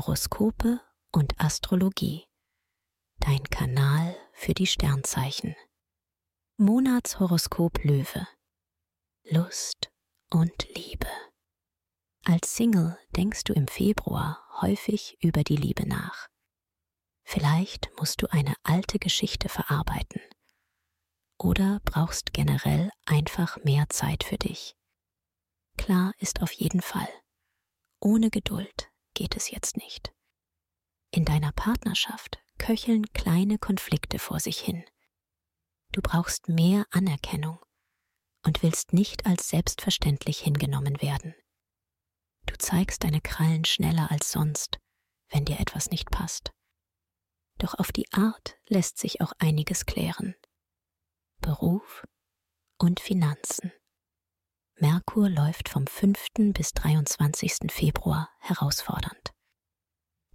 Horoskope und Astrologie. Dein Kanal für die Sternzeichen. Monatshoroskop Löwe. Lust und Liebe. Als Single denkst du im Februar häufig über die Liebe nach. Vielleicht musst du eine alte Geschichte verarbeiten oder brauchst generell einfach mehr Zeit für dich. Klar ist auf jeden Fall, ohne Geduld geht es jetzt nicht. In deiner Partnerschaft köcheln kleine Konflikte vor sich hin. Du brauchst mehr Anerkennung und willst nicht als selbstverständlich hingenommen werden. Du zeigst deine Krallen schneller als sonst, wenn dir etwas nicht passt. Doch auf die Art lässt sich auch einiges klären. Beruf und Finanzen. Merkur läuft vom 5. bis 23. Februar herausfordernd.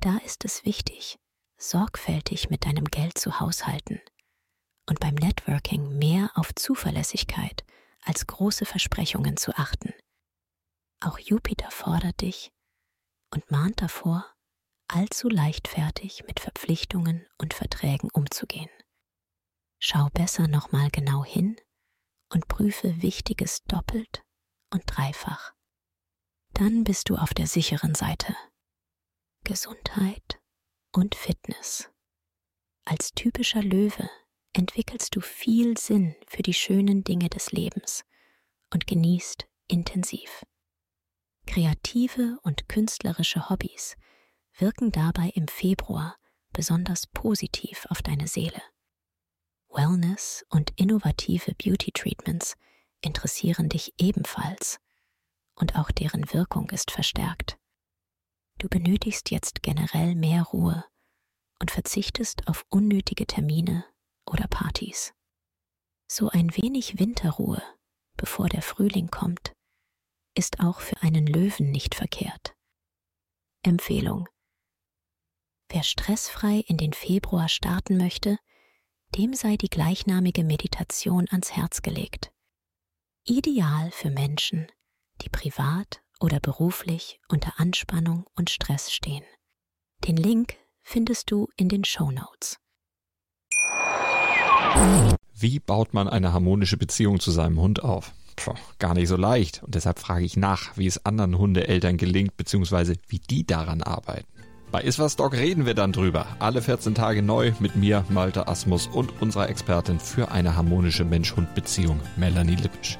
Da ist es wichtig, sorgfältig mit deinem Geld zu haushalten und beim Networking mehr auf Zuverlässigkeit als große Versprechungen zu achten. Auch Jupiter fordert dich und mahnt davor, allzu leichtfertig mit Verpflichtungen und Verträgen umzugehen. Schau besser nochmal genau hin und prüfe Wichtiges doppelt und dreifach. Dann bist du auf der sicheren Seite. Gesundheit und Fitness. Als typischer Löwe entwickelst du viel Sinn für die schönen Dinge des Lebens und genießt intensiv. Kreative und künstlerische Hobbys wirken dabei im Februar besonders positiv auf deine Seele. Wellness und innovative Beauty Treatments interessieren dich ebenfalls und auch deren Wirkung ist verstärkt. Du benötigst jetzt generell mehr Ruhe und verzichtest auf unnötige Termine oder Partys. So ein wenig Winterruhe, bevor der Frühling kommt, ist auch für einen Löwen nicht verkehrt. Empfehlung. Wer stressfrei in den Februar starten möchte, dem sei die gleichnamige Meditation ans Herz gelegt. Ideal für Menschen, die privat oder beruflich unter Anspannung und Stress stehen. Den Link findest du in den Show Notes. Wie baut man eine harmonische Beziehung zu seinem Hund auf? Puh, gar nicht so leicht. Und deshalb frage ich nach, wie es anderen Hundeeltern gelingt, beziehungsweise wie die daran arbeiten. Bei Iswas Dog reden wir dann drüber. Alle 14 Tage neu mit mir, Malte Asmus und unserer Expertin für eine harmonische Mensch-Hund-Beziehung, Melanie Lippisch.